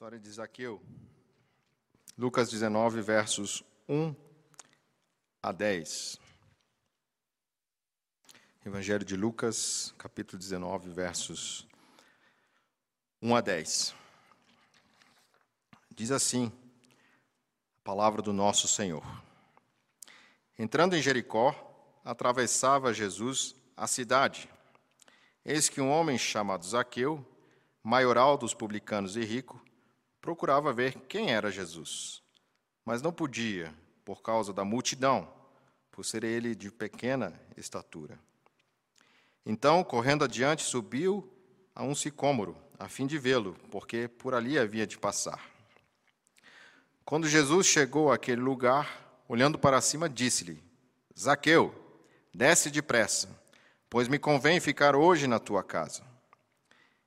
História de Zaqueu. Lucas 19, versos 1 a 10. Evangelho de Lucas, capítulo 19, versos 1 a 10. Diz assim a palavra do nosso Senhor. Entrando em Jericó, atravessava Jesus a cidade. Eis que um homem chamado Zaqueu, maioral dos publicanos e rico, procurava ver quem era Jesus, mas não podia, por causa da multidão, por ser ele de pequena estatura. Então, correndo adiante, subiu a um sicômoro, a fim de vê-lo, porque por ali havia de passar. Quando Jesus chegou àquele lugar, olhando para cima, disse-lhe: Zaqueu, desce depressa, pois me convém ficar hoje na tua casa.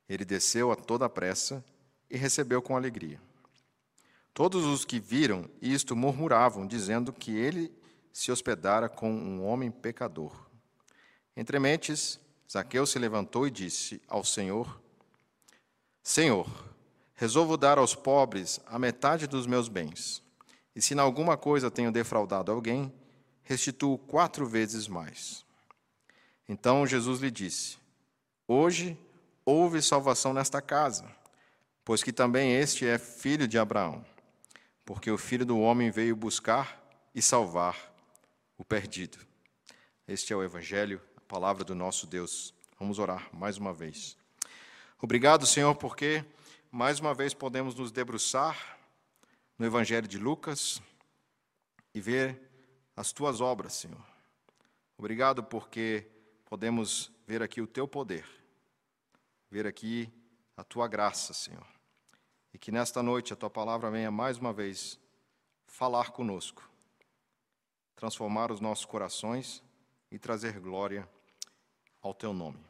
Ele desceu a toda pressa e recebeu com alegria. Todos os que viram isto murmuravam, dizendo que ele se hospedara com um homem pecador. Entre mentes, Zaqueu se levantou e disse ao Senhor: Senhor, resolvo dar aos pobres a metade dos meus bens. E se em alguma coisa tenho defraudado alguém, restituo quatro vezes mais. Então Jesus lhe disse: Hoje houve salvação nesta casa pois que também este é filho de Abraão, porque o filho do homem veio buscar e salvar o perdido. Este é o Evangelho, a palavra do nosso Deus. Vamos orar mais uma vez. Obrigado, Senhor, porque mais uma vez podemos nos debruçar no Evangelho de Lucas e ver as tuas obras, Senhor. Obrigado porque podemos ver aqui o teu poder, ver aqui a tua graça, Senhor. E que nesta noite a tua palavra venha mais uma vez falar conosco, transformar os nossos corações e trazer glória ao teu nome.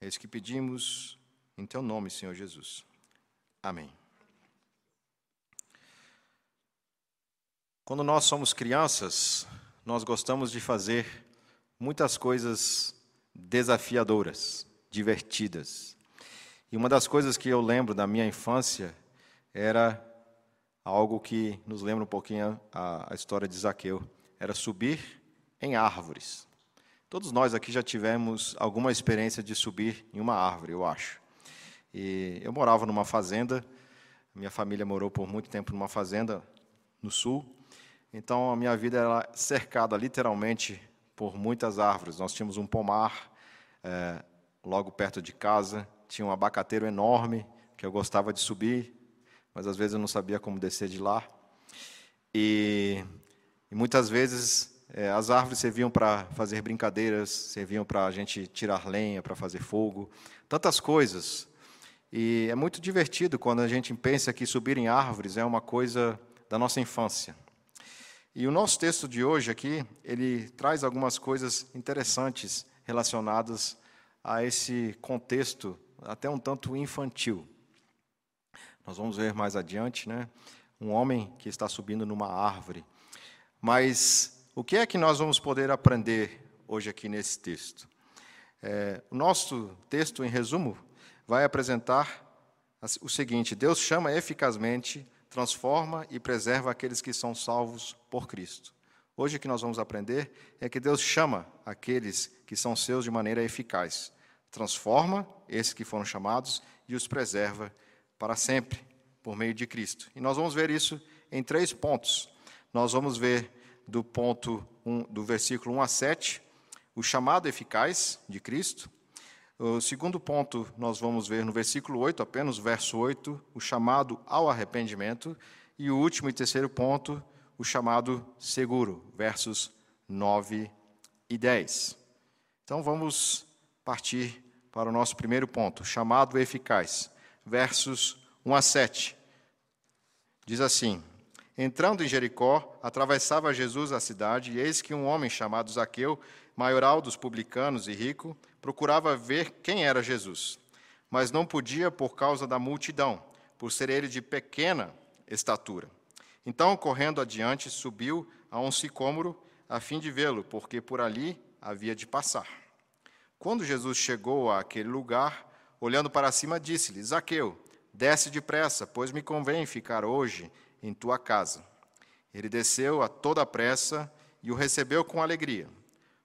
É isso que pedimos em teu nome, Senhor Jesus. Amém. Quando nós somos crianças, nós gostamos de fazer muitas coisas desafiadoras, divertidas. E uma das coisas que eu lembro da minha infância era algo que nos lembra um pouquinho a, a história de Zaqueu. Era subir em árvores. Todos nós aqui já tivemos alguma experiência de subir em uma árvore, eu acho. E eu morava numa fazenda, minha família morou por muito tempo numa fazenda no sul, então a minha vida era cercada literalmente por muitas árvores. Nós tínhamos um pomar é, logo perto de casa, tinha um abacateiro enorme que eu gostava de subir, mas às vezes eu não sabia como descer de lá. E, e muitas vezes é, as árvores serviam para fazer brincadeiras, serviam para a gente tirar lenha, para fazer fogo, tantas coisas. E é muito divertido quando a gente pensa que subir em árvores é uma coisa da nossa infância. E o nosso texto de hoje aqui, ele traz algumas coisas interessantes relacionadas a esse contexto até um tanto infantil. Nós vamos ver mais adiante, né? Um homem que está subindo numa árvore. Mas o que é que nós vamos poder aprender hoje aqui nesse texto? É, o nosso texto, em resumo, vai apresentar o seguinte: Deus chama eficazmente, transforma e preserva aqueles que são salvos por Cristo. Hoje o que nós vamos aprender é que Deus chama aqueles que são seus de maneira eficaz transforma esses que foram chamados e os preserva para sempre, por meio de Cristo. E nós vamos ver isso em três pontos. Nós vamos ver do ponto 1, do versículo 1 a 7, o chamado eficaz de Cristo. O segundo ponto, nós vamos ver no versículo 8, apenas verso 8, o chamado ao arrependimento. E o último e terceiro ponto, o chamado seguro, versos 9 e 10. Então vamos partir para o nosso primeiro ponto, chamado eficaz. Versos 1 a 7. Diz assim: Entrando em Jericó, atravessava Jesus a cidade, e eis que um homem chamado Zaqueu, maioral dos publicanos e rico, procurava ver quem era Jesus. Mas não podia por causa da multidão, por ser ele de pequena estatura. Então, correndo adiante, subiu a um sicômoro, a fim de vê-lo, porque por ali havia de passar. Quando Jesus chegou àquele lugar, olhando para cima, disse-lhe: Zaqueu, Desce depressa, pois me convém ficar hoje em tua casa. Ele desceu a toda pressa e o recebeu com alegria.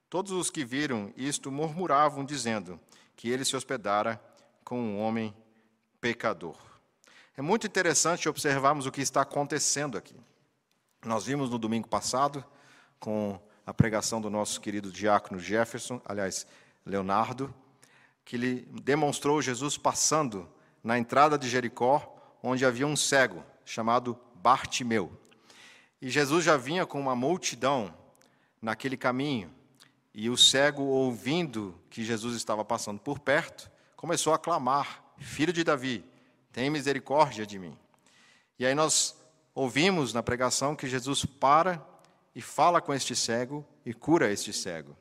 Todos os que viram isto murmuravam, dizendo que ele se hospedara com um homem pecador. É muito interessante observarmos o que está acontecendo aqui. Nós vimos no domingo passado, com a pregação do nosso querido diácono Jefferson, aliás, Leonardo, que ele demonstrou Jesus passando na entrada de Jericó, onde havia um cego chamado Bartimeu. E Jesus já vinha com uma multidão naquele caminho, e o cego, ouvindo que Jesus estava passando por perto, começou a clamar: Filho de Davi, tem misericórdia de mim. E aí nós ouvimos na pregação que Jesus para e fala com este cego e cura este cego.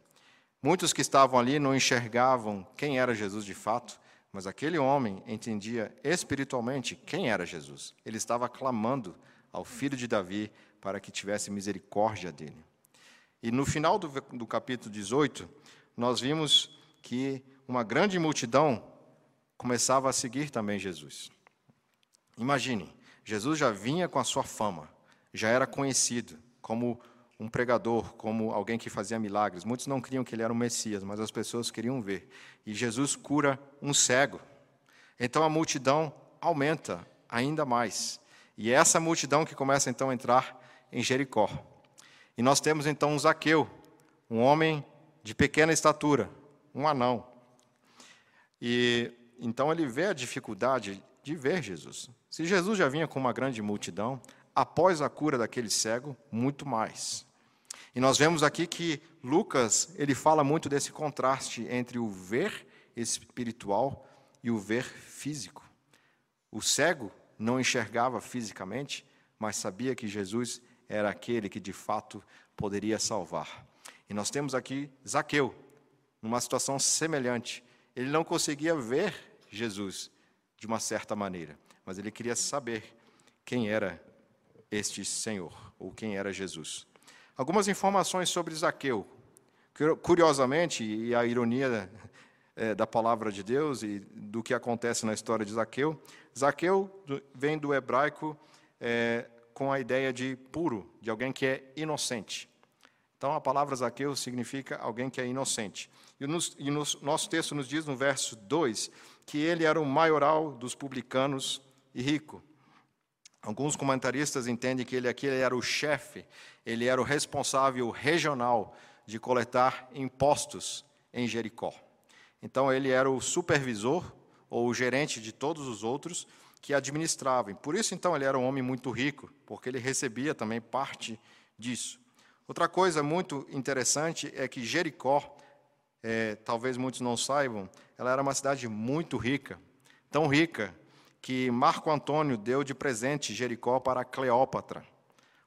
Muitos que estavam ali não enxergavam quem era Jesus de fato, mas aquele homem entendia espiritualmente quem era Jesus. Ele estava clamando ao filho de Davi para que tivesse misericórdia dele. E no final do, do capítulo 18, nós vimos que uma grande multidão começava a seguir também Jesus. Imagine, Jesus já vinha com a sua fama, já era conhecido como um pregador, como alguém que fazia milagres. Muitos não queriam que ele era o Messias, mas as pessoas queriam ver. E Jesus cura um cego. Então a multidão aumenta ainda mais. E é essa multidão que começa então a entrar em Jericó. E nós temos então um Zaqueu, um homem de pequena estatura, um anão. E então ele vê a dificuldade de ver Jesus. Se Jesus já vinha com uma grande multidão, após a cura daquele cego, muito mais. E nós vemos aqui que Lucas, ele fala muito desse contraste entre o ver espiritual e o ver físico. O cego não enxergava fisicamente, mas sabia que Jesus era aquele que de fato poderia salvar. E nós temos aqui Zaqueu, numa situação semelhante. Ele não conseguia ver Jesus de uma certa maneira, mas ele queria saber quem era este Senhor, ou quem era Jesus. Algumas informações sobre Zaqueu. Curiosamente, e a ironia é, da palavra de Deus e do que acontece na história de Zaqueu, Zaqueu vem do hebraico é, com a ideia de puro, de alguém que é inocente. Então, a palavra Zaqueu significa alguém que é inocente. E, nos, e no nosso texto nos diz, no verso 2, que ele era o maioral dos publicanos e rico. Alguns comentaristas entendem que ele aqui era o chefe, ele era o responsável regional de coletar impostos em Jericó. Então, ele era o supervisor ou o gerente de todos os outros que administravam. Por isso, então, ele era um homem muito rico, porque ele recebia também parte disso. Outra coisa muito interessante é que Jericó, é, talvez muitos não saibam, ela era uma cidade muito rica, tão rica que Marco Antônio deu de presente Jericó para Cleópatra,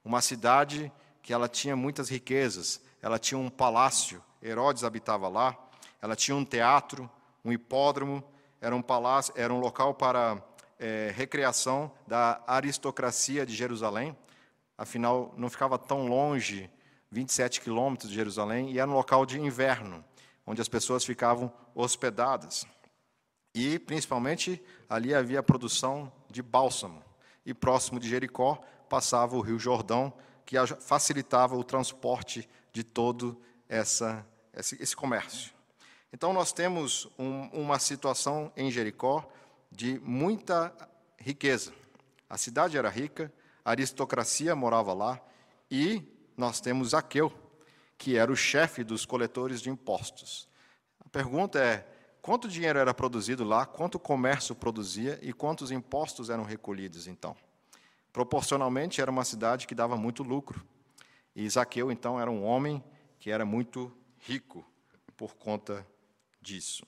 uma cidade que ela tinha muitas riquezas. Ela tinha um palácio, Herodes habitava lá. Ela tinha um teatro, um hipódromo. Era um palácio, era um local para é, recreação da aristocracia de Jerusalém. Afinal, não ficava tão longe, 27 quilômetros de Jerusalém, e era um local de inverno, onde as pessoas ficavam hospedadas. E, principalmente, ali havia a produção de bálsamo. E próximo de Jericó passava o rio Jordão, que facilitava o transporte de todo essa, esse, esse comércio. Então, nós temos um, uma situação em Jericó de muita riqueza. A cidade era rica, a aristocracia morava lá, e nós temos Zaqueu, que era o chefe dos coletores de impostos. A pergunta é: quanto dinheiro era produzido lá, quanto comércio produzia e quantos impostos eram recolhidos então? Proporcionalmente, era uma cidade que dava muito lucro. E Zaqueu, então, era um homem que era muito rico por conta disso.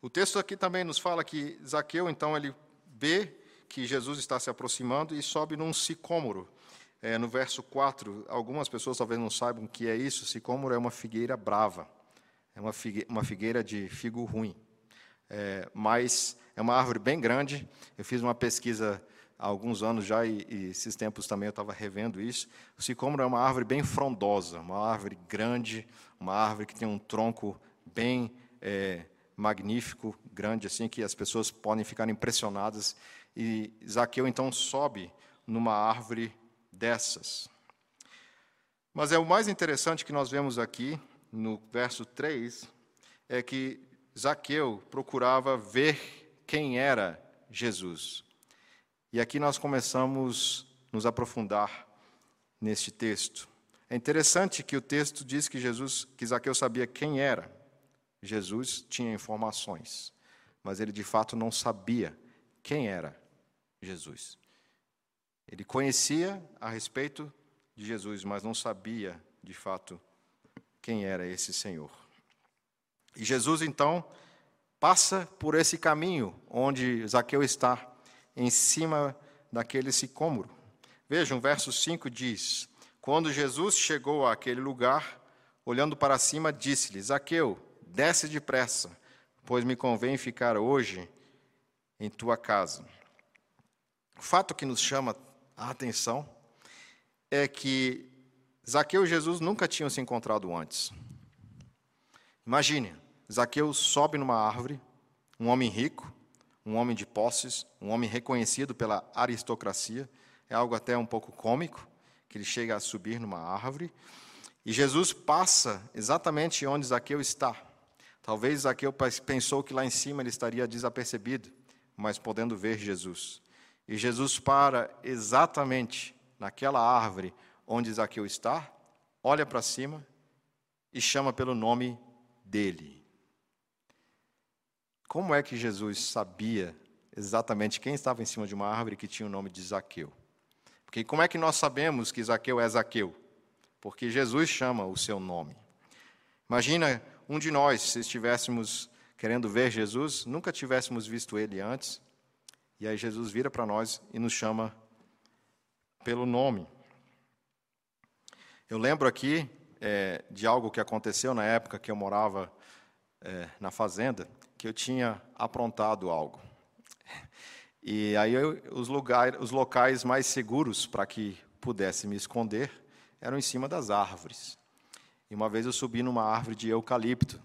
O texto aqui também nos fala que Zaqueu, então, ele vê que Jesus está se aproximando e sobe num sicômoro. É, no verso 4, algumas pessoas talvez não saibam o que é isso. Sicômoro é uma figueira brava, é uma figueira, uma figueira de figo ruim. É, mas é uma árvore bem grande. Eu fiz uma pesquisa há alguns anos já, e, e esses tempos também eu estava revendo isso. O sicômoro é uma árvore bem frondosa, uma árvore grande, uma árvore que tem um tronco bem é, magnífico, grande, assim, que as pessoas podem ficar impressionadas. E Zaqueu então sobe numa árvore dessas. Mas é o mais interessante que nós vemos aqui, no verso 3, é que Zaqueu procurava ver quem era Jesus. E aqui nós começamos a nos aprofundar neste texto. É interessante que o texto diz que Jesus, que Zaqueu sabia quem era. Jesus tinha informações, mas ele de fato não sabia quem era Jesus. Ele conhecia a respeito de Jesus, mas não sabia de fato quem era esse Senhor. E Jesus então passa por esse caminho onde Zaqueu está, em cima daquele sicômoro. Vejam, verso 5 diz: Quando Jesus chegou àquele lugar, olhando para cima, disse-lhe: Zaqueu, desce depressa, pois me convém ficar hoje em tua casa. O fato que nos chama a atenção é que Zaqueu e Jesus nunca tinham se encontrado antes. Imagine, Zaqueu sobe numa árvore, um homem rico, um homem de posses, um homem reconhecido pela aristocracia, é algo até um pouco cômico, que ele chega a subir numa árvore, e Jesus passa exatamente onde Zaqueu está. Talvez Zaqueu pensou que lá em cima ele estaria desapercebido, mas podendo ver Jesus. E Jesus para exatamente naquela árvore onde Zaqueu está, olha para cima e chama pelo nome dele. Como é que Jesus sabia exatamente quem estava em cima de uma árvore que tinha o nome de Zaqueu? Porque como é que nós sabemos que Zaqueu é Zaqueu? Porque Jesus chama o seu nome. Imagina um de nós, se estivéssemos querendo ver Jesus, nunca tivéssemos visto ele antes, e aí Jesus vira para nós e nos chama pelo nome. Eu lembro aqui é, de algo que aconteceu na época que eu morava é, na fazenda, que eu tinha aprontado algo. E aí eu, os, lugar, os locais mais seguros para que pudesse me esconder eram em cima das árvores. E uma vez eu subi numa árvore de eucalipto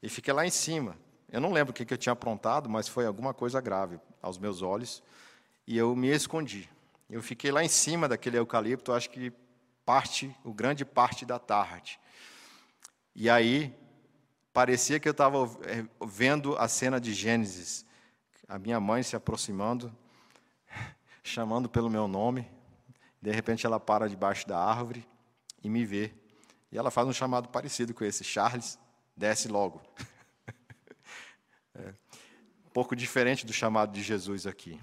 e fiquei lá em cima. Eu não lembro o que, que eu tinha aprontado, mas foi alguma coisa grave aos meus olhos. E eu me escondi. Eu fiquei lá em cima daquele eucalipto, acho que parte, o grande parte da tarde. E aí parecia que eu estava eh, vendo a cena de Gênesis, a minha mãe se aproximando, chamando pelo meu nome. De repente ela para debaixo da árvore e me vê. E ela faz um chamado parecido com esse, Charles, desce logo. É, um pouco diferente do chamado de Jesus aqui.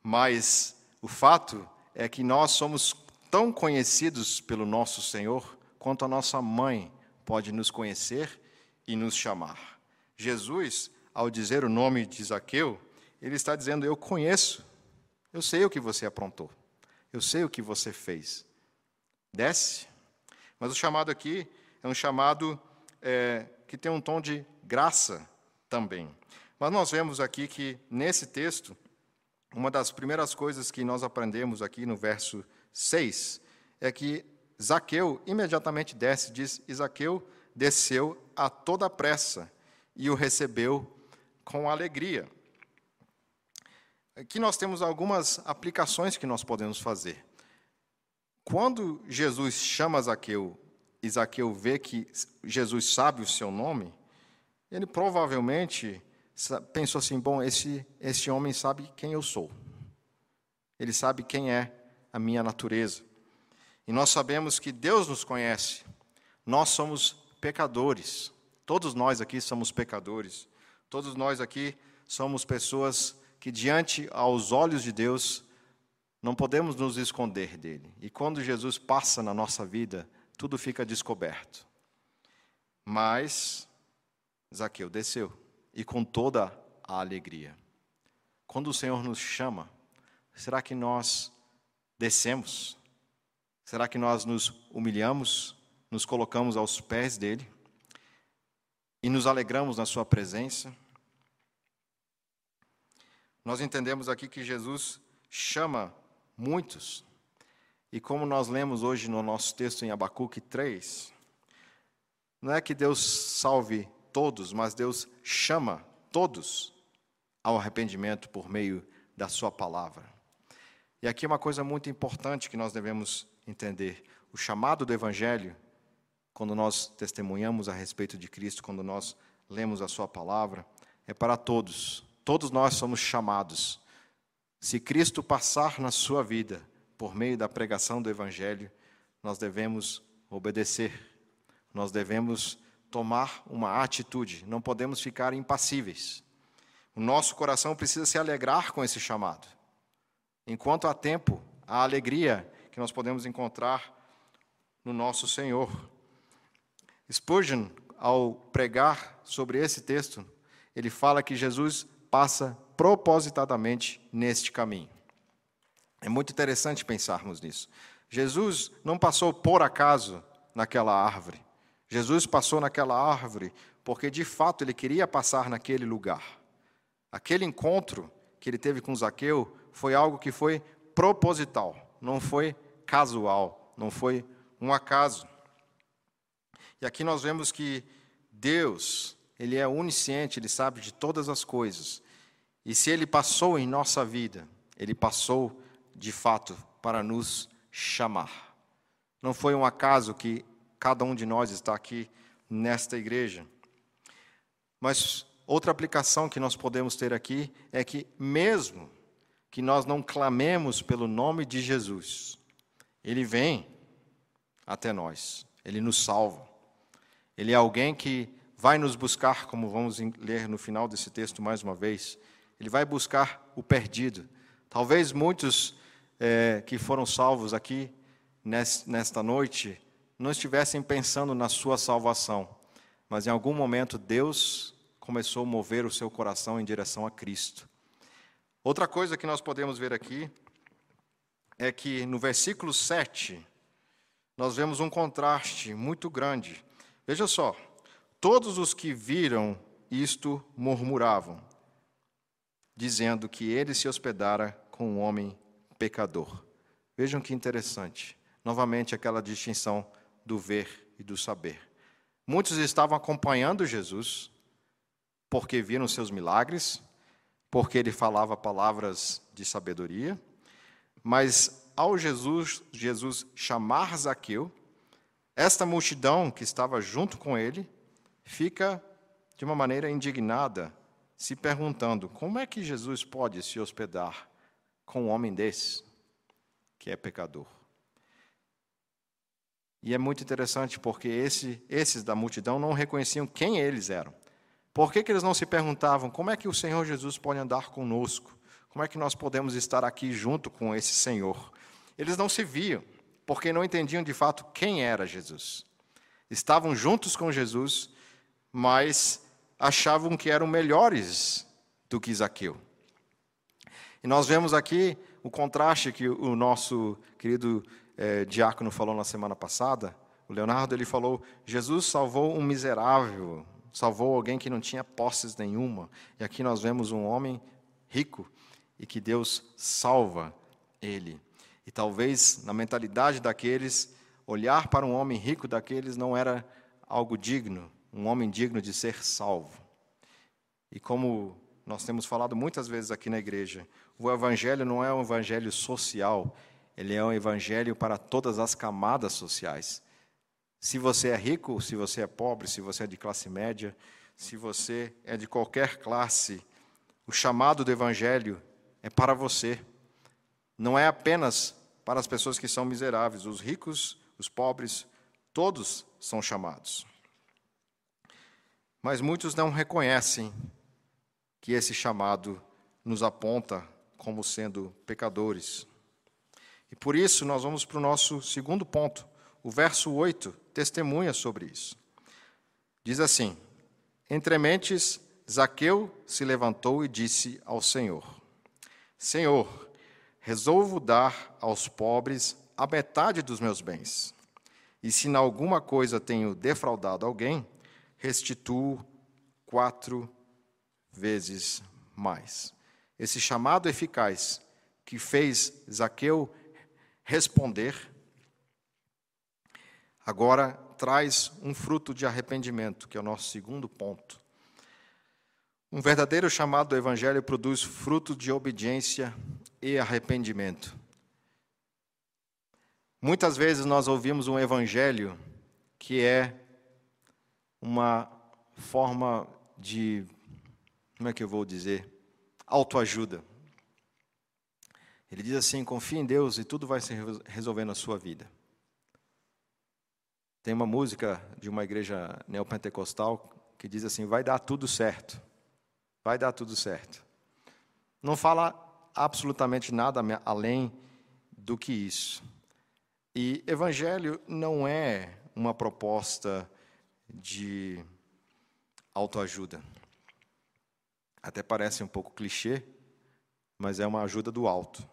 Mas o fato é que nós somos tão conhecidos pelo nosso Senhor quanto a nossa mãe pode nos conhecer e nos chamar. Jesus, ao dizer o nome de Zaqueu, ele está dizendo: Eu conheço, eu sei o que você aprontou, eu sei o que você fez. Desce. Mas o chamado aqui é um chamado é, que tem um tom de graça também. Mas nós vemos aqui que, nesse texto, uma das primeiras coisas que nós aprendemos aqui no verso 6 é que Zaqueu imediatamente desce, diz: e Zaqueu desceu a toda pressa e o recebeu com alegria. Aqui nós temos algumas aplicações que nós podemos fazer. Quando Jesus chama Zaqueu e Zaqueu vê que Jesus sabe o seu nome, ele provavelmente pensou assim: bom, esse, esse homem sabe quem eu sou. Ele sabe quem é a minha natureza. E nós sabemos que Deus nos conhece. Nós somos pecadores. Todos nós aqui somos pecadores. Todos nós aqui somos pessoas que, diante aos olhos de Deus, não podemos nos esconder dele. E quando Jesus passa na nossa vida, tudo fica descoberto. Mas Zaqueu desceu e com toda a alegria. Quando o Senhor nos chama, será que nós descemos? Será que nós nos humilhamos, nos colocamos aos pés dele e nos alegramos na sua presença? Nós entendemos aqui que Jesus chama muitos. E como nós lemos hoje no nosso texto em Abacuque 3, não é que Deus salve todos, mas Deus chama todos ao arrependimento por meio da Sua palavra. E aqui é uma coisa muito importante que nós devemos entender: o chamado do Evangelho, quando nós testemunhamos a respeito de Cristo, quando nós lemos a Sua palavra, é para todos. Todos nós somos chamados. Se Cristo passar na sua vida por meio da pregação do Evangelho, nós devemos obedecer, nós devemos tomar uma atitude, não podemos ficar impassíveis. O nosso coração precisa se alegrar com esse chamado. Enquanto há tempo, a alegria que nós podemos encontrar no nosso Senhor. Spurgeon, ao pregar sobre esse texto, ele fala que Jesus passa propositadamente neste caminho. É muito interessante pensarmos nisso. Jesus não passou por acaso naquela árvore. Jesus passou naquela árvore porque de fato ele queria passar naquele lugar. Aquele encontro que ele teve com Zaqueu foi algo que foi proposital, não foi casual, não foi um acaso. E aqui nós vemos que Deus, ele é onisciente, ele sabe de todas as coisas. E se ele passou em nossa vida, ele passou de fato para nos chamar. Não foi um acaso que cada um de nós está aqui nesta igreja. Mas outra aplicação que nós podemos ter aqui é que, mesmo que nós não clamemos pelo nome de Jesus, Ele vem até nós, Ele nos salva. Ele é alguém que vai nos buscar, como vamos ler no final desse texto mais uma vez. Ele vai buscar o perdido. Talvez muitos é, que foram salvos aqui nesta noite não estivessem pensando na sua salvação, mas em algum momento Deus começou a mover o seu coração em direção a Cristo. Outra coisa que nós podemos ver aqui é que no versículo 7, nós vemos um contraste muito grande. Veja só: todos os que viram isto murmuravam, dizendo que ele se hospedara com um homem pecador. Vejam que interessante. Novamente, aquela distinção do ver e do saber. Muitos estavam acompanhando Jesus porque viram seus milagres, porque ele falava palavras de sabedoria, mas ao Jesus, Jesus chamar Zaqueu, esta multidão que estava junto com ele fica de uma maneira indignada, se perguntando: como é que Jesus pode se hospedar com um homem desse, que é pecador? E é muito interessante porque esse, esses da multidão não reconheciam quem eles eram. Por que, que eles não se perguntavam como é que o Senhor Jesus pode andar conosco? Como é que nós podemos estar aqui junto com esse Senhor? Eles não se viam, porque não entendiam de fato quem era Jesus. Estavam juntos com Jesus, mas achavam que eram melhores do que Zaqueu. E nós vemos aqui o contraste que o nosso querido é, diácono falou na semana passada, o Leonardo ele falou: Jesus salvou um miserável, salvou alguém que não tinha posses nenhuma. E aqui nós vemos um homem rico e que Deus salva ele. E talvez na mentalidade daqueles, olhar para um homem rico daqueles não era algo digno, um homem digno de ser salvo. E como nós temos falado muitas vezes aqui na igreja, o evangelho não é um evangelho social, ele é um evangelho para todas as camadas sociais. Se você é rico, se você é pobre, se você é de classe média, se você é de qualquer classe, o chamado do evangelho é para você. Não é apenas para as pessoas que são miseráveis, os ricos, os pobres, todos são chamados. Mas muitos não reconhecem que esse chamado nos aponta como sendo pecadores. E por isso nós vamos para o nosso segundo ponto. O verso 8 testemunha sobre isso. Diz assim: Entre mentes, Zaqueu se levantou e disse ao Senhor: Senhor, resolvo dar aos pobres a metade dos meus bens. E se em alguma coisa tenho defraudado alguém, restituo quatro vezes mais. Esse chamado eficaz que fez Zaqueu responder, agora traz um fruto de arrependimento, que é o nosso segundo ponto. Um verdadeiro chamado do Evangelho produz fruto de obediência e arrependimento. Muitas vezes nós ouvimos um Evangelho que é uma forma de, como é que eu vou dizer, autoajuda. Ele diz assim: confie em Deus e tudo vai se resolver na sua vida. Tem uma música de uma igreja neopentecostal que diz assim: vai dar tudo certo. Vai dar tudo certo. Não fala absolutamente nada além do que isso. E evangelho não é uma proposta de autoajuda. Até parece um pouco clichê, mas é uma ajuda do alto.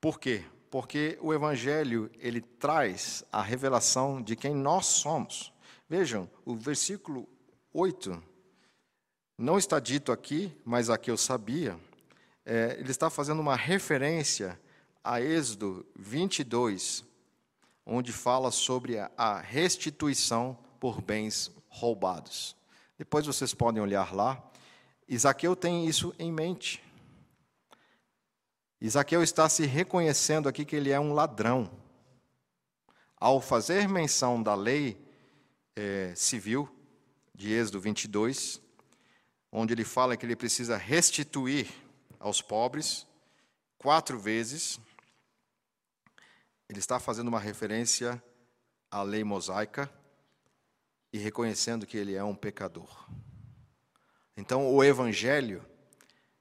Por quê? Porque o evangelho, ele traz a revelação de quem nós somos. Vejam, o versículo 8 não está dito aqui, mas aqui eu sabia. É, ele está fazendo uma referência a Êxodo 22, onde fala sobre a restituição por bens roubados. Depois vocês podem olhar lá. Isaqueu tem isso em mente. Isaqueu está se reconhecendo aqui que ele é um ladrão. Ao fazer menção da lei é, civil, de Êxodo 22, onde ele fala que ele precisa restituir aos pobres quatro vezes, ele está fazendo uma referência à lei mosaica e reconhecendo que ele é um pecador. Então, o evangelho,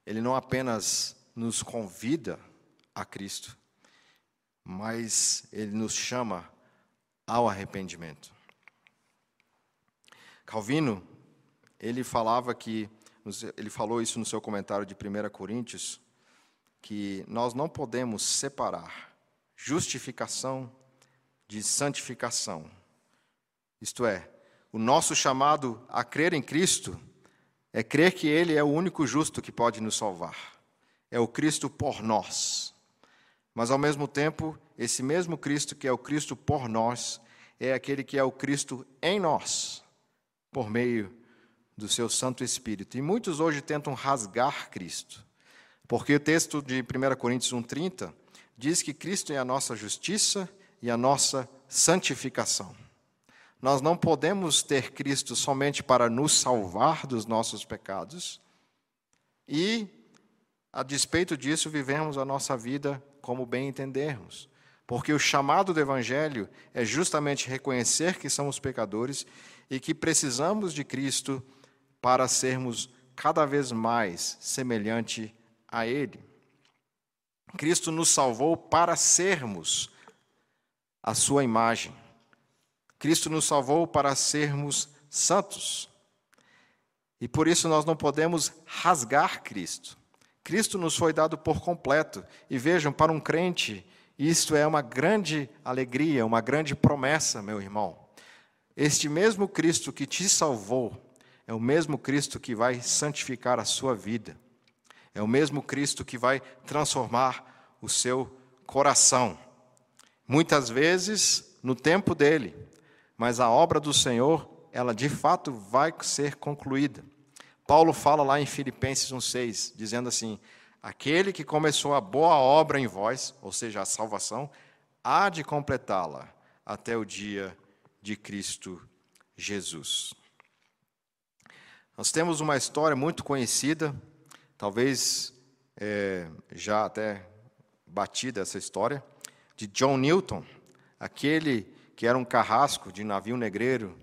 ele não apenas nos convida a Cristo, mas ele nos chama ao arrependimento. Calvino, ele falava que ele falou isso no seu comentário de 1 Coríntios, que nós não podemos separar justificação de santificação. Isto é, o nosso chamado a crer em Cristo é crer que Ele é o único justo que pode nos salvar. É o Cristo por nós. Mas, ao mesmo tempo, esse mesmo Cristo que é o Cristo por nós, é aquele que é o Cristo em nós, por meio do seu Santo Espírito. E muitos hoje tentam rasgar Cristo, porque o texto de 1 Coríntios 1,30 diz que Cristo é a nossa justiça e a nossa santificação. Nós não podemos ter Cristo somente para nos salvar dos nossos pecados e, a despeito disso, vivemos a nossa vida como bem entendermos. Porque o chamado do Evangelho é justamente reconhecer que somos pecadores e que precisamos de Cristo para sermos cada vez mais semelhante a Ele. Cristo nos salvou para sermos a Sua imagem. Cristo nos salvou para sermos santos. E por isso nós não podemos rasgar Cristo. Cristo nos foi dado por completo. E vejam, para um crente, isto é uma grande alegria, uma grande promessa, meu irmão. Este mesmo Cristo que te salvou, é o mesmo Cristo que vai santificar a sua vida. É o mesmo Cristo que vai transformar o seu coração. Muitas vezes no tempo dele, mas a obra do Senhor, ela de fato vai ser concluída. Paulo fala lá em Filipenses 1,6, dizendo assim: Aquele que começou a boa obra em vós, ou seja, a salvação, há de completá-la até o dia de Cristo Jesus. Nós temos uma história muito conhecida, talvez é, já até batida essa história, de John Newton, aquele que era um carrasco de navio negreiro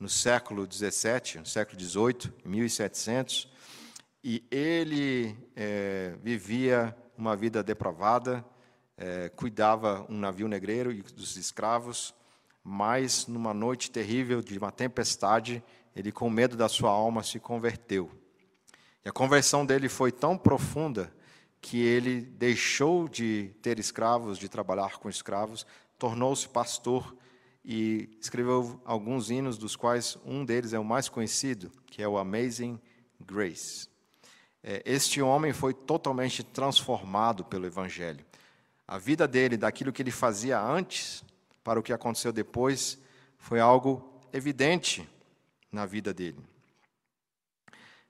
no século XVII, no século XVIII, 1700, e ele é, vivia uma vida depravada, é, cuidava um navio negreiro e dos escravos, mas numa noite terrível de uma tempestade, ele, com medo da sua alma, se converteu. E a conversão dele foi tão profunda que ele deixou de ter escravos, de trabalhar com escravos, tornou-se pastor e escreveu alguns hinos, dos quais um deles é o mais conhecido, que é o Amazing Grace. É, este homem foi totalmente transformado pelo Evangelho. A vida dele, daquilo que ele fazia antes, para o que aconteceu depois, foi algo evidente na vida dele.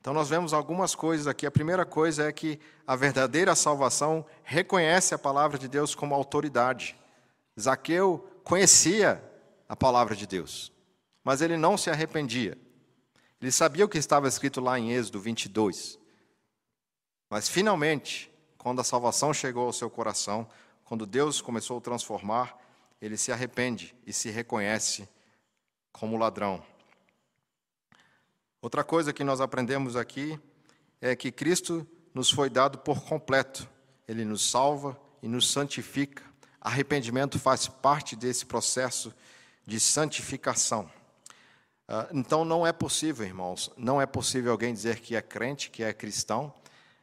Então, nós vemos algumas coisas aqui. A primeira coisa é que a verdadeira salvação reconhece a palavra de Deus como autoridade. Zaqueu conhecia a palavra de Deus, mas ele não se arrependia. Ele sabia o que estava escrito lá em Êxodo 22. Mas, finalmente, quando a salvação chegou ao seu coração, quando Deus começou a transformar, ele se arrepende e se reconhece como ladrão. Outra coisa que nós aprendemos aqui é que Cristo nos foi dado por completo. Ele nos salva e nos santifica. Arrependimento faz parte desse processo de santificação. Ah, então não é possível, irmãos, não é possível alguém dizer que é crente, que é cristão,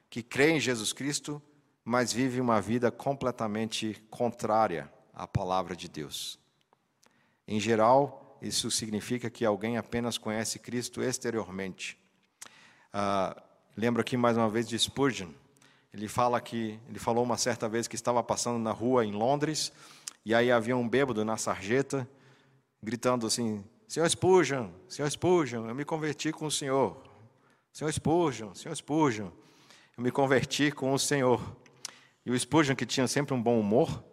que crê em Jesus Cristo, mas vive uma vida completamente contrária à palavra de Deus. Em geral, isso significa que alguém apenas conhece Cristo exteriormente. Ah, lembro aqui mais uma vez de Spurgeon. Ele fala que ele falou uma certa vez que estava passando na rua em Londres e aí havia um bêbado na sarjeta gritando assim: Senhor Spurgeon, Senhor Spurgeon, eu me converti com o Senhor. Senhor Spurgeon, Senhor Spurgeon, eu me converti com o Senhor. E o Spurgeon, que tinha sempre um bom humor,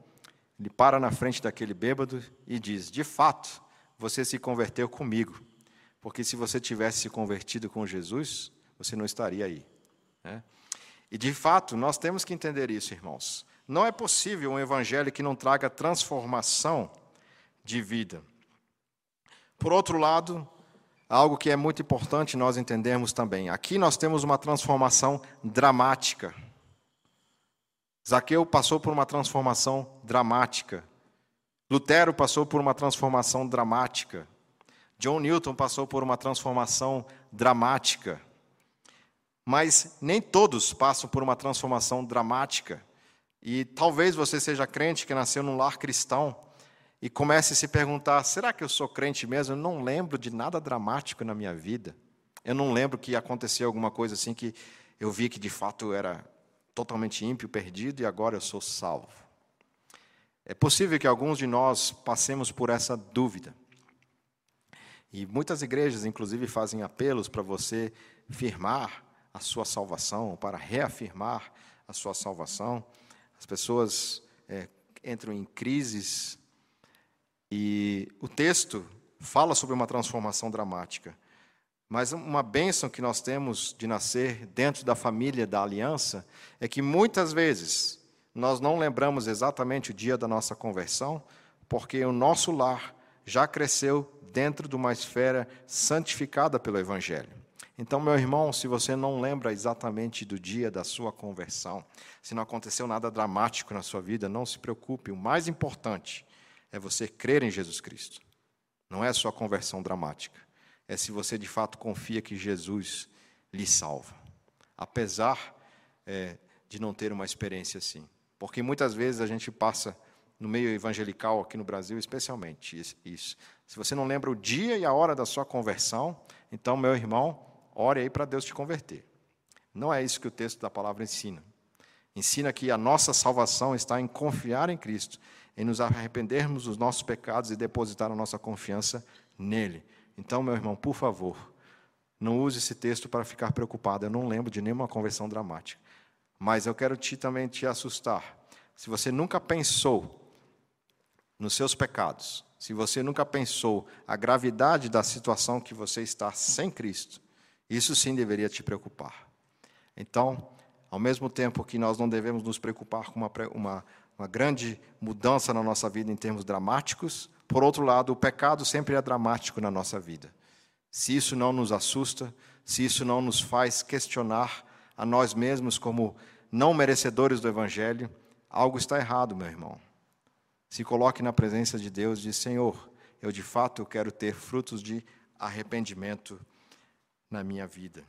ele para na frente daquele bêbado e diz: De fato, você se converteu comigo. Porque se você tivesse se convertido com Jesus, você não estaria aí. Né? E de fato, nós temos que entender isso, irmãos. Não é possível um evangelho que não traga transformação de vida. Por outro lado, algo que é muito importante nós entendermos também. Aqui nós temos uma transformação dramática. Zaqueu passou por uma transformação dramática. Lutero passou por uma transformação dramática. John Newton passou por uma transformação dramática. Mas nem todos passam por uma transformação dramática. E talvez você seja crente que nasceu num lar cristão e comece a se perguntar: será que eu sou crente mesmo? Eu não lembro de nada dramático na minha vida. Eu não lembro que aconteceu alguma coisa assim que eu vi que de fato era totalmente ímpio, perdido e agora eu sou salvo. É possível que alguns de nós passemos por essa dúvida. E muitas igrejas, inclusive, fazem apelos para você firmar a sua salvação, para reafirmar a sua salvação. As pessoas é, entram em crises e o texto fala sobre uma transformação dramática. Mas uma bênção que nós temos de nascer dentro da família da aliança é que muitas vezes nós não lembramos exatamente o dia da nossa conversão, porque o nosso lar já cresceu dentro de uma esfera santificada pelo Evangelho. Então, meu irmão, se você não lembra exatamente do dia da sua conversão, se não aconteceu nada dramático na sua vida, não se preocupe. O mais importante é você crer em Jesus Cristo. Não é sua conversão dramática. É se você de fato confia que Jesus lhe salva. Apesar é, de não ter uma experiência assim. Porque muitas vezes a gente passa no meio evangelical aqui no Brasil, especialmente isso. Se você não lembra o dia e a hora da sua conversão, então, meu irmão, ore aí para Deus te converter. Não é isso que o texto da palavra ensina. Ensina que a nossa salvação está em confiar em Cristo, em nos arrependermos dos nossos pecados e depositar a nossa confiança nele. Então, meu irmão, por favor, não use esse texto para ficar preocupado. Eu não lembro de nenhuma conversão dramática. Mas eu quero te, também te assustar. Se você nunca pensou nos seus pecados, se você nunca pensou a gravidade da situação que você está sem Cristo, isso sim deveria te preocupar. Então, ao mesmo tempo que nós não devemos nos preocupar com uma, uma, uma grande mudança na nossa vida em termos dramáticos, por outro lado, o pecado sempre é dramático na nossa vida. Se isso não nos assusta, se isso não nos faz questionar a nós mesmos como não merecedores do Evangelho, algo está errado, meu irmão. Se coloque na presença de Deus e diz: Senhor, eu de fato quero ter frutos de arrependimento na minha vida.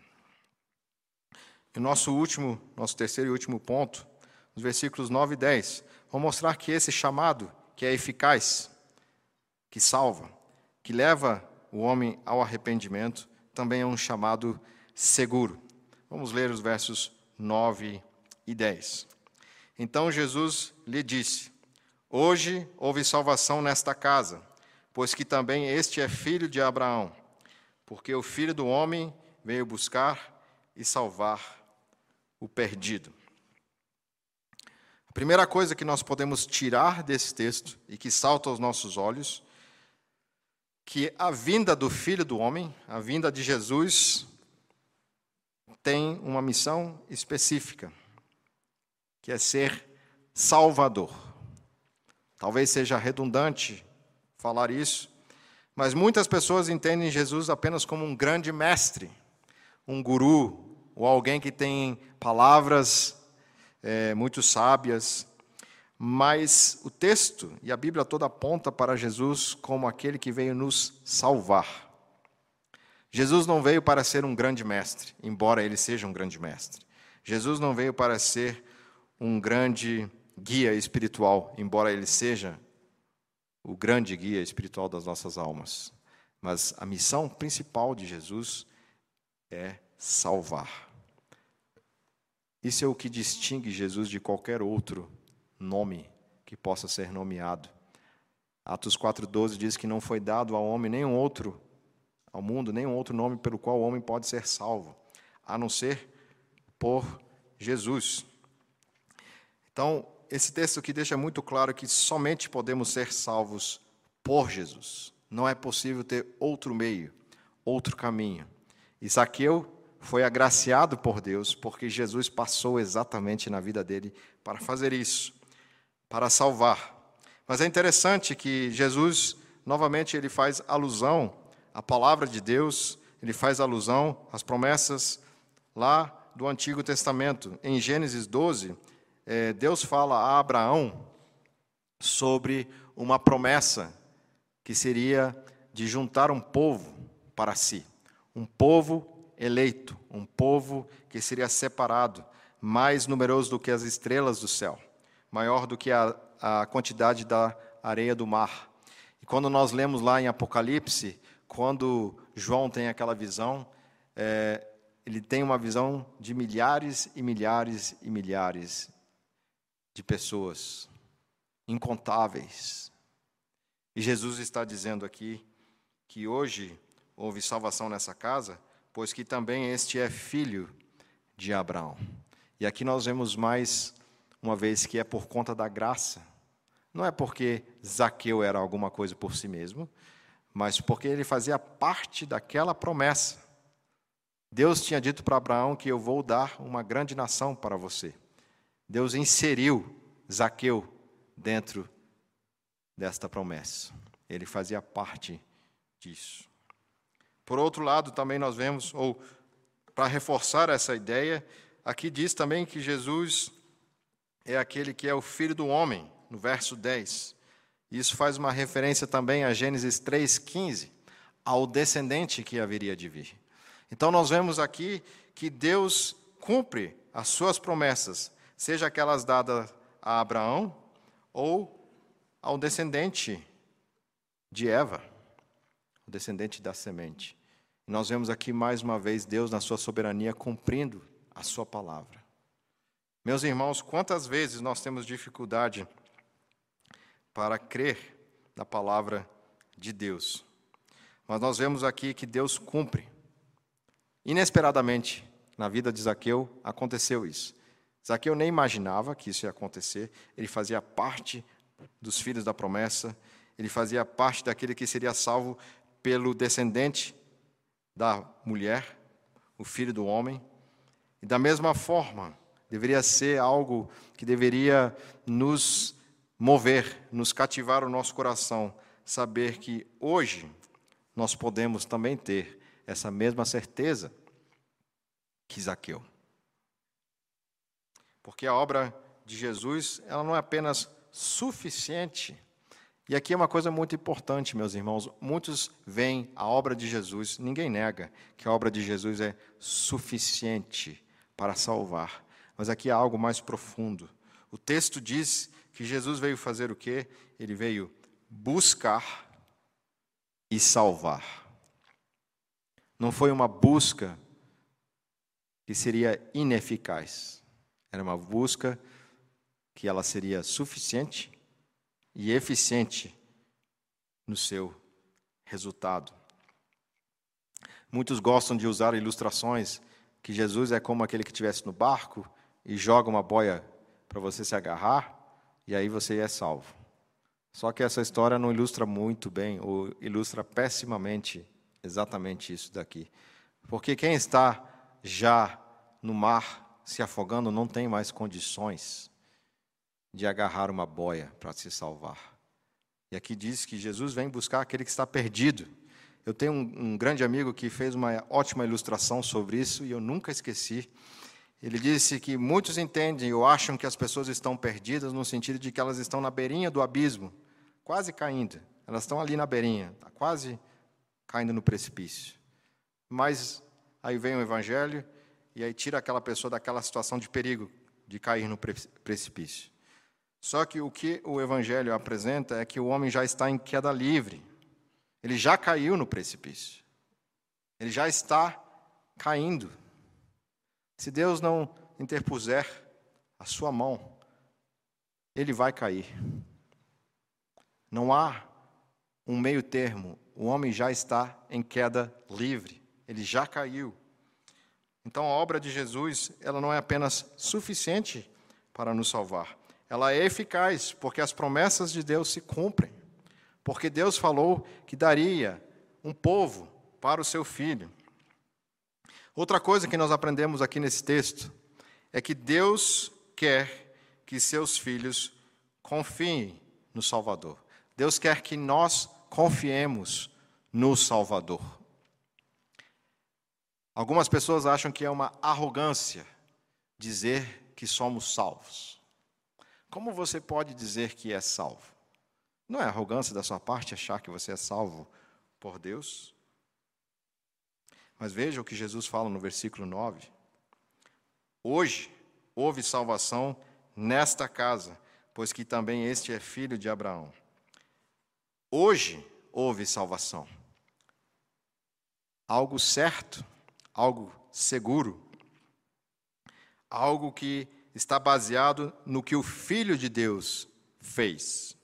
E nosso último, nosso terceiro e último ponto, nos versículos 9 e 10, vou mostrar que esse chamado, que é eficaz, que salva, que leva o homem ao arrependimento, também é um chamado seguro. Vamos ler os versos 9 e 10. Então Jesus lhe disse: Hoje houve salvação nesta casa, pois que também este é filho de Abraão, porque o filho do homem veio buscar e salvar o perdido. Primeira coisa que nós podemos tirar desse texto e que salta aos nossos olhos, que a vinda do filho do homem, a vinda de Jesus, tem uma missão específica, que é ser salvador. Talvez seja redundante falar isso, mas muitas pessoas entendem Jesus apenas como um grande mestre, um guru, ou alguém que tem palavras é, muito sábias. Mas o texto e a Bíblia toda aponta para Jesus como aquele que veio nos salvar. Jesus não veio para ser um grande mestre, embora ele seja um grande mestre. Jesus não veio para ser um grande guia espiritual, embora ele seja o grande guia espiritual das nossas almas. Mas a missão principal de Jesus é salvar. Isso é o que distingue Jesus de qualquer outro nome que possa ser nomeado. Atos 4,12 diz que não foi dado ao homem nenhum outro, ao mundo, nenhum outro nome pelo qual o homem pode ser salvo, a não ser por Jesus. Então, esse texto aqui deixa muito claro que somente podemos ser salvos por Jesus. Não é possível ter outro meio, outro caminho. Isaqueu foi agraciado por Deus porque Jesus passou exatamente na vida dele para fazer isso, para salvar. Mas é interessante que Jesus, novamente, ele faz alusão à palavra de Deus, ele faz alusão às promessas lá do Antigo Testamento. Em Gênesis 12, é, Deus fala a Abraão sobre uma promessa que seria de juntar um povo para si, um povo eleito, um povo que seria separado, mais numeroso do que as estrelas do céu, maior do que a, a quantidade da areia do mar. E quando nós lemos lá em Apocalipse, quando João tem aquela visão, é, ele tem uma visão de milhares e milhares e milhares de pessoas incontáveis. E Jesus está dizendo aqui que hoje houve salvação nessa casa, pois que também este é filho de Abraão. E aqui nós vemos mais uma vez que é por conta da graça. Não é porque Zaqueu era alguma coisa por si mesmo, mas porque ele fazia parte daquela promessa. Deus tinha dito para Abraão que eu vou dar uma grande nação para você. Deus inseriu Zaqueu dentro desta promessa. Ele fazia parte disso. Por outro lado, também nós vemos, ou para reforçar essa ideia, aqui diz também que Jesus é aquele que é o filho do homem, no verso 10. Isso faz uma referência também a Gênesis 3,15, ao descendente que haveria de vir. Então nós vemos aqui que Deus cumpre as suas promessas seja aquelas dadas a Abraão ou ao descendente de Eva, o descendente da semente. Nós vemos aqui mais uma vez Deus, na sua soberania, cumprindo a sua palavra. Meus irmãos, quantas vezes nós temos dificuldade para crer na palavra de Deus? Mas nós vemos aqui que Deus cumpre. Inesperadamente, na vida de Zaqueu, aconteceu isso. Zaqueu nem imaginava que isso ia acontecer, ele fazia parte dos filhos da promessa, ele fazia parte daquele que seria salvo pelo descendente da mulher, o filho do homem. E da mesma forma, deveria ser algo que deveria nos mover, nos cativar o nosso coração, saber que hoje nós podemos também ter essa mesma certeza que Zaqueu. Porque a obra de Jesus, ela não é apenas suficiente. E aqui é uma coisa muito importante, meus irmãos. Muitos veem a obra de Jesus, ninguém nega que a obra de Jesus é suficiente para salvar. Mas aqui há algo mais profundo. O texto diz que Jesus veio fazer o quê? Ele veio buscar e salvar. Não foi uma busca que seria ineficaz. Era uma busca que ela seria suficiente e eficiente no seu resultado. Muitos gostam de usar ilustrações que Jesus é como aquele que estivesse no barco e joga uma boia para você se agarrar e aí você é salvo. Só que essa história não ilustra muito bem, ou ilustra pessimamente exatamente isso daqui. Porque quem está já no mar se afogando não tem mais condições de agarrar uma boia para se salvar. E aqui diz que Jesus vem buscar aquele que está perdido. Eu tenho um, um grande amigo que fez uma ótima ilustração sobre isso e eu nunca esqueci. Ele disse que muitos entendem ou acham que as pessoas estão perdidas no sentido de que elas estão na beirinha do abismo, quase caindo. Elas estão ali na beirinha, tá quase caindo no precipício. Mas aí vem o evangelho e aí tira aquela pessoa daquela situação de perigo de cair no precipício. Só que o que o evangelho apresenta é que o homem já está em queda livre. Ele já caiu no precipício. Ele já está caindo. Se Deus não interpuser a sua mão, ele vai cair. Não há um meio termo. O homem já está em queda livre. Ele já caiu. Então a obra de Jesus, ela não é apenas suficiente para nos salvar. Ela é eficaz, porque as promessas de Deus se cumprem. Porque Deus falou que daria um povo para o seu filho. Outra coisa que nós aprendemos aqui nesse texto é que Deus quer que seus filhos confiem no Salvador. Deus quer que nós confiemos no Salvador. Algumas pessoas acham que é uma arrogância dizer que somos salvos. Como você pode dizer que é salvo? Não é arrogância da sua parte achar que você é salvo por Deus? Mas veja o que Jesus fala no versículo 9. Hoje houve salvação nesta casa, pois que também este é filho de Abraão. Hoje houve salvação. Algo certo, algo seguro, algo que está baseado no que o Filho de Deus fez.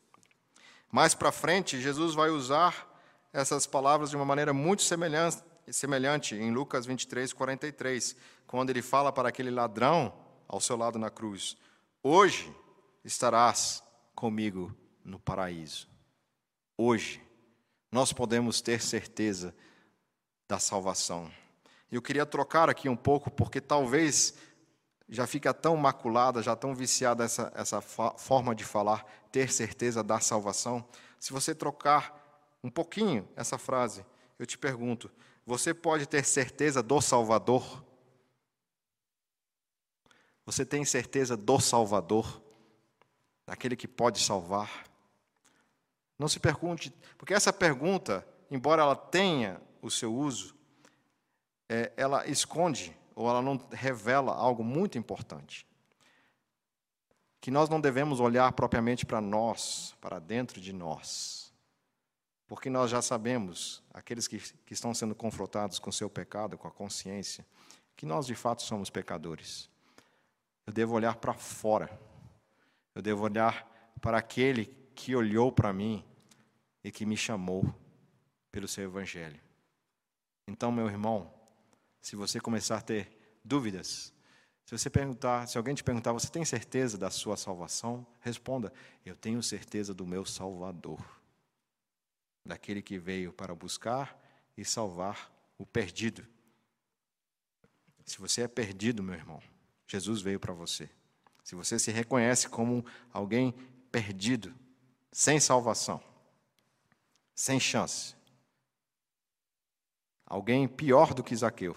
Mais para frente, Jesus vai usar essas palavras de uma maneira muito semelhante em Lucas 23, 43, quando ele fala para aquele ladrão ao seu lado na cruz: Hoje estarás comigo no paraíso. Hoje nós podemos ter certeza da salvação. Eu queria trocar aqui um pouco, porque talvez já fica tão maculada, já tão viciada essa, essa forma de falar, ter certeza da salvação. Se você trocar um pouquinho essa frase, eu te pergunto: você pode ter certeza do Salvador? Você tem certeza do Salvador? Daquele que pode salvar? Não se pergunte, porque essa pergunta, embora ela tenha o seu uso, é, ela esconde ou ela não revela algo muito importante. Que nós não devemos olhar propriamente para nós, para dentro de nós porque nós já sabemos, aqueles que, que estão sendo confrontados com seu pecado, com a consciência, que nós de fato somos pecadores. Eu devo olhar para fora, eu devo olhar para aquele que olhou para mim e que me chamou pelo seu evangelho. Então, meu irmão, se você começar a ter dúvidas, se você perguntar, se alguém te perguntar, você tem certeza da sua salvação? Responda: eu tenho certeza do meu Salvador daquele que veio para buscar e salvar o perdido. Se você é perdido, meu irmão, Jesus veio para você. Se você se reconhece como alguém perdido, sem salvação, sem chance, alguém pior do que Zaqueu,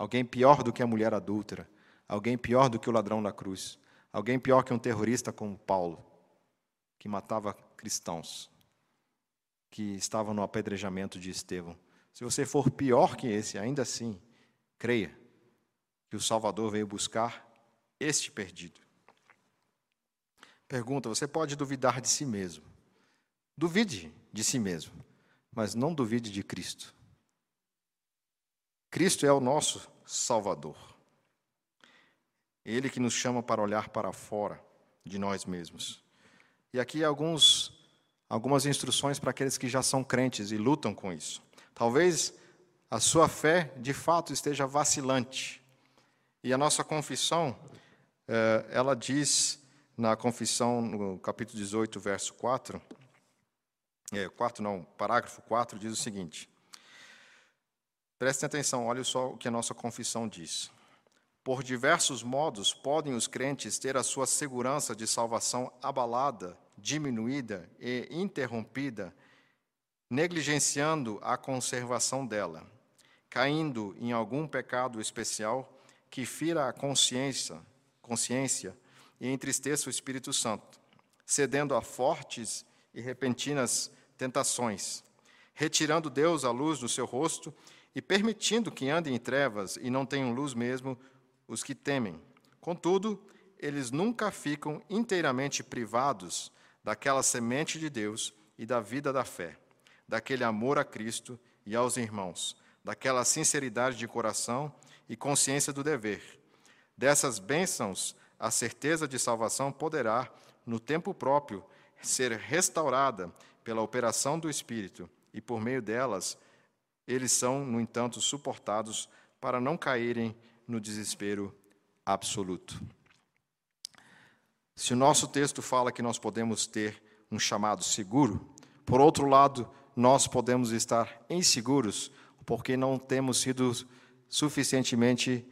alguém pior do que a mulher adúltera, alguém pior do que o ladrão da cruz, alguém pior que um terrorista como Paulo, que matava cristãos, que estavam no apedrejamento de Estevão. Se você for pior que esse, ainda assim, creia que o Salvador veio buscar este perdido. Pergunta: você pode duvidar de si mesmo. Duvide de si mesmo, mas não duvide de Cristo. Cristo é o nosso Salvador. Ele que nos chama para olhar para fora de nós mesmos. E aqui alguns algumas instruções para aqueles que já são crentes e lutam com isso. Talvez a sua fé, de fato, esteja vacilante. E a nossa confissão, eh, ela diz na confissão, no capítulo 18, verso 4, é, 4 não, parágrafo 4, diz o seguinte: Prestem atenção, olha só o que a nossa confissão diz. Por diversos modos podem os crentes ter a sua segurança de salvação abalada, diminuída e interrompida, negligenciando a conservação dela, caindo em algum pecado especial que fira a consciência, consciência e entristeça o Espírito Santo, cedendo a fortes e repentinas tentações, retirando Deus a luz do seu rosto e permitindo que andem em trevas e não tenham luz mesmo os que temem. Contudo, eles nunca ficam inteiramente privados daquela semente de Deus e da vida da fé, daquele amor a Cristo e aos irmãos, daquela sinceridade de coração e consciência do dever. Dessas bênçãos, a certeza de salvação poderá, no tempo próprio, ser restaurada pela operação do Espírito, e por meio delas, eles são, no entanto, suportados para não caírem no desespero absoluto. Se o nosso texto fala que nós podemos ter um chamado seguro, por outro lado, nós podemos estar inseguros porque não temos sido suficientemente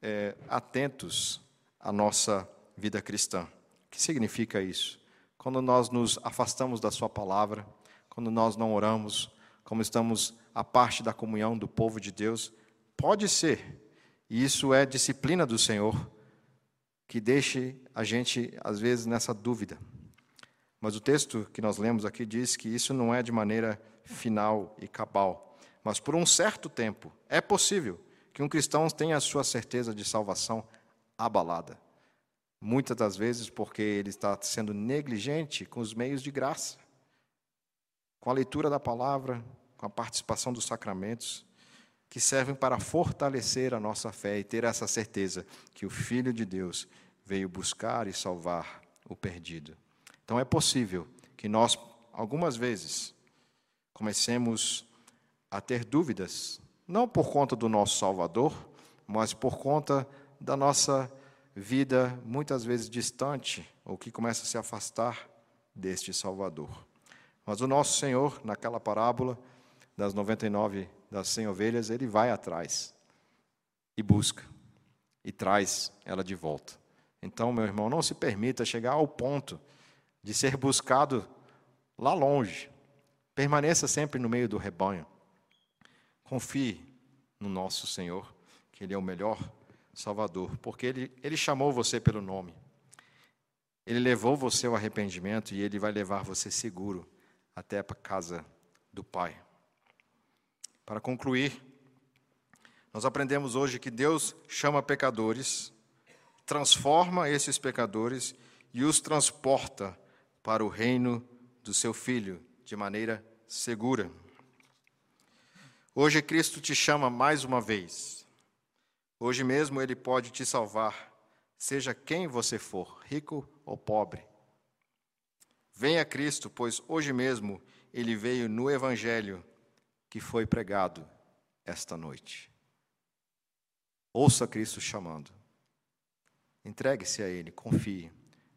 é, atentos à nossa vida cristã. O que significa isso? Quando nós nos afastamos da Sua palavra, quando nós não oramos, como estamos à parte da comunhão do povo de Deus, pode ser e isso é disciplina do Senhor, que deixe a gente, às vezes, nessa dúvida. Mas o texto que nós lemos aqui diz que isso não é de maneira final e cabal. Mas por um certo tempo, é possível que um cristão tenha a sua certeza de salvação abalada. Muitas das vezes porque ele está sendo negligente com os meios de graça, com a leitura da palavra, com a participação dos sacramentos que servem para fortalecer a nossa fé e ter essa certeza que o Filho de Deus veio buscar e salvar o perdido. Então é possível que nós, algumas vezes, comecemos a ter dúvidas, não por conta do nosso Salvador, mas por conta da nossa vida muitas vezes distante, ou que começa a se afastar deste Salvador. Mas o nosso Senhor, naquela parábola das 99 das 100 ovelhas, ele vai atrás e busca e traz ela de volta. Então, meu irmão, não se permita chegar ao ponto de ser buscado lá longe. Permaneça sempre no meio do rebanho. Confie no nosso Senhor, que Ele é o melhor Salvador, porque Ele, Ele chamou você pelo nome. Ele levou você ao arrependimento e Ele vai levar você seguro até a casa do Pai. Para concluir, nós aprendemos hoje que Deus chama pecadores, transforma esses pecadores e os transporta para o reino do seu Filho de maneira segura. Hoje Cristo te chama mais uma vez. Hoje mesmo Ele pode te salvar, seja quem você for, rico ou pobre. Venha Cristo, pois hoje mesmo Ele veio no Evangelho que foi pregado esta noite. Ouça Cristo chamando. Entregue-se a Ele, confie,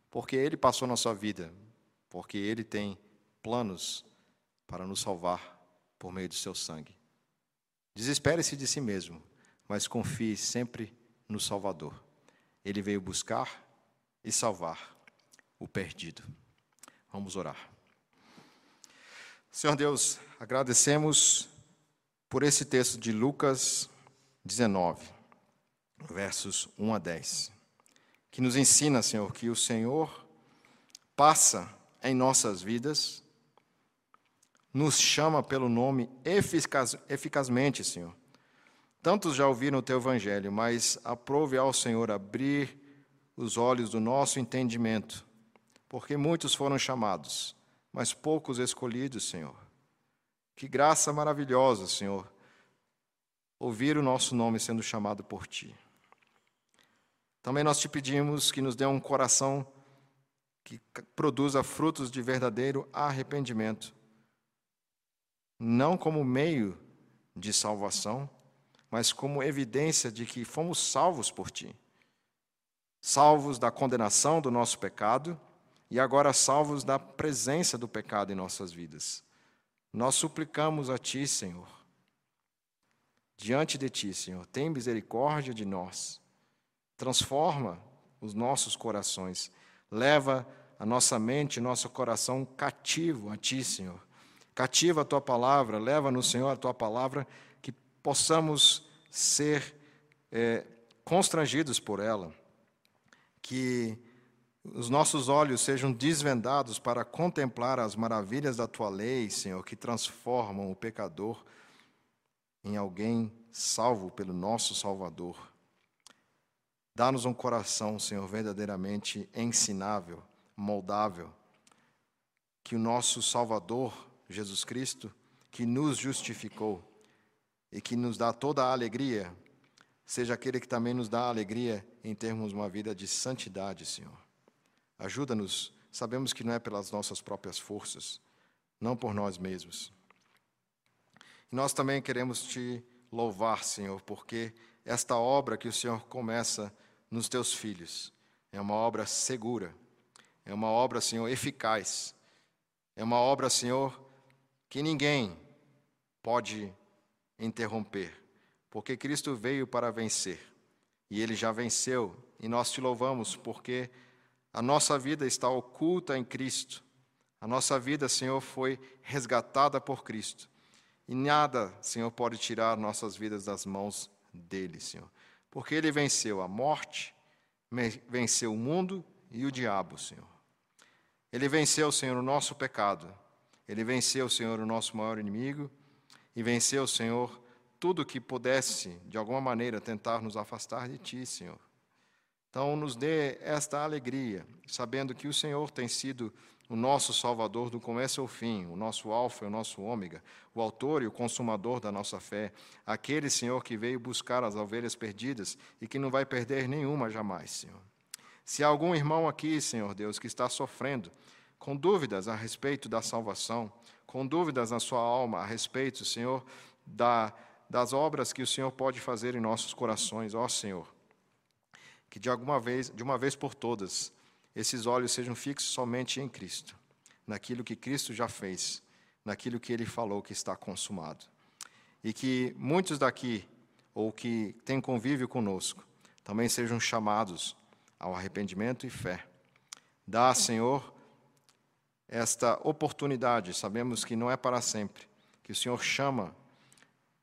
porque Ele passou na sua vida, porque Ele tem planos para nos salvar por meio do seu sangue. Desespere-se de si mesmo, mas confie sempre no Salvador. Ele veio buscar e salvar o perdido. Vamos orar. Senhor Deus, agradecemos por esse texto de Lucas 19, versos 1 a 10, que nos ensina, Senhor, que o Senhor passa em nossas vidas, nos chama pelo nome eficaz, eficazmente, Senhor. Tantos já ouviram o teu evangelho, mas aprove ao Senhor abrir os olhos do nosso entendimento, porque muitos foram chamados mas poucos escolhidos, Senhor. Que graça maravilhosa, Senhor, ouvir o nosso nome sendo chamado por Ti. Também nós te pedimos que nos dê um coração que produza frutos de verdadeiro arrependimento, não como meio de salvação, mas como evidência de que fomos salvos por ti. Salvos da condenação do nosso pecado e agora salvos da presença do pecado em nossas vidas. Nós suplicamos a ti, Senhor, diante de ti, Senhor, tem misericórdia de nós. Transforma os nossos corações. Leva a nossa mente, nosso coração cativo a ti, Senhor. Cativa a tua palavra, leva-nos, Senhor, a tua palavra, que possamos ser é, constrangidos por ela. Que os nossos olhos sejam desvendados para contemplar as maravilhas da tua lei, Senhor, que transformam o pecador em alguém salvo pelo nosso Salvador. Dá-nos um coração, Senhor, verdadeiramente ensinável, moldável, que o nosso Salvador, Jesus Cristo, que nos justificou e que nos dá toda a alegria, seja aquele que também nos dá a alegria em termos uma vida de santidade, Senhor. Ajuda-nos, sabemos que não é pelas nossas próprias forças, não por nós mesmos. E nós também queremos te louvar, Senhor, porque esta obra que o Senhor começa nos teus filhos é uma obra segura, é uma obra, Senhor, eficaz, é uma obra, Senhor, que ninguém pode interromper, porque Cristo veio para vencer e ele já venceu, e nós te louvamos porque a nossa vida está oculta em Cristo. A nossa vida, Senhor, foi resgatada por Cristo. E nada, Senhor, pode tirar nossas vidas das mãos dele, Senhor. Porque ele venceu a morte, venceu o mundo e o diabo, Senhor. Ele venceu, Senhor, o nosso pecado. Ele venceu, Senhor, o nosso maior inimigo. E venceu, Senhor, tudo que pudesse, de alguma maneira, tentar nos afastar de Ti, Senhor. Então, nos dê esta alegria, sabendo que o Senhor tem sido o nosso Salvador do começo ao fim, o nosso Alfa e o nosso Ômega, o Autor e o Consumador da nossa fé, aquele Senhor que veio buscar as ovelhas perdidas e que não vai perder nenhuma jamais, Senhor. Se há algum irmão aqui, Senhor Deus, que está sofrendo, com dúvidas a respeito da salvação, com dúvidas na sua alma a respeito, Senhor, da, das obras que o Senhor pode fazer em nossos corações, ó Senhor que de alguma vez, de uma vez por todas, esses olhos sejam fixos somente em Cristo, naquilo que Cristo já fez, naquilo que ele falou que está consumado. E que muitos daqui, ou que têm convívio conosco, também sejam chamados ao arrependimento e fé. Dá, Senhor, esta oportunidade, sabemos que não é para sempre, que o Senhor chama,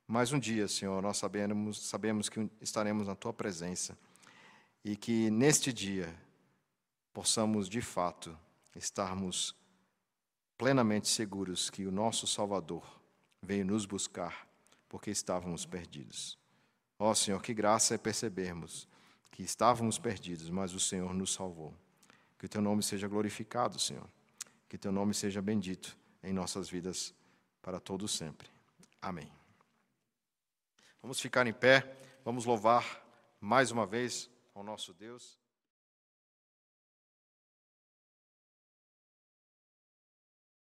mas um dia, Senhor, nós sabemos, sabemos que estaremos na tua presença e que neste dia possamos de fato estarmos plenamente seguros que o nosso Salvador veio nos buscar porque estávamos perdidos. Ó oh, Senhor, que graça é percebermos que estávamos perdidos, mas o Senhor nos salvou. Que o teu nome seja glorificado, Senhor. Que o teu nome seja bendito em nossas vidas para todo sempre. Amém. Vamos ficar em pé, vamos louvar mais uma vez ao nosso Deus.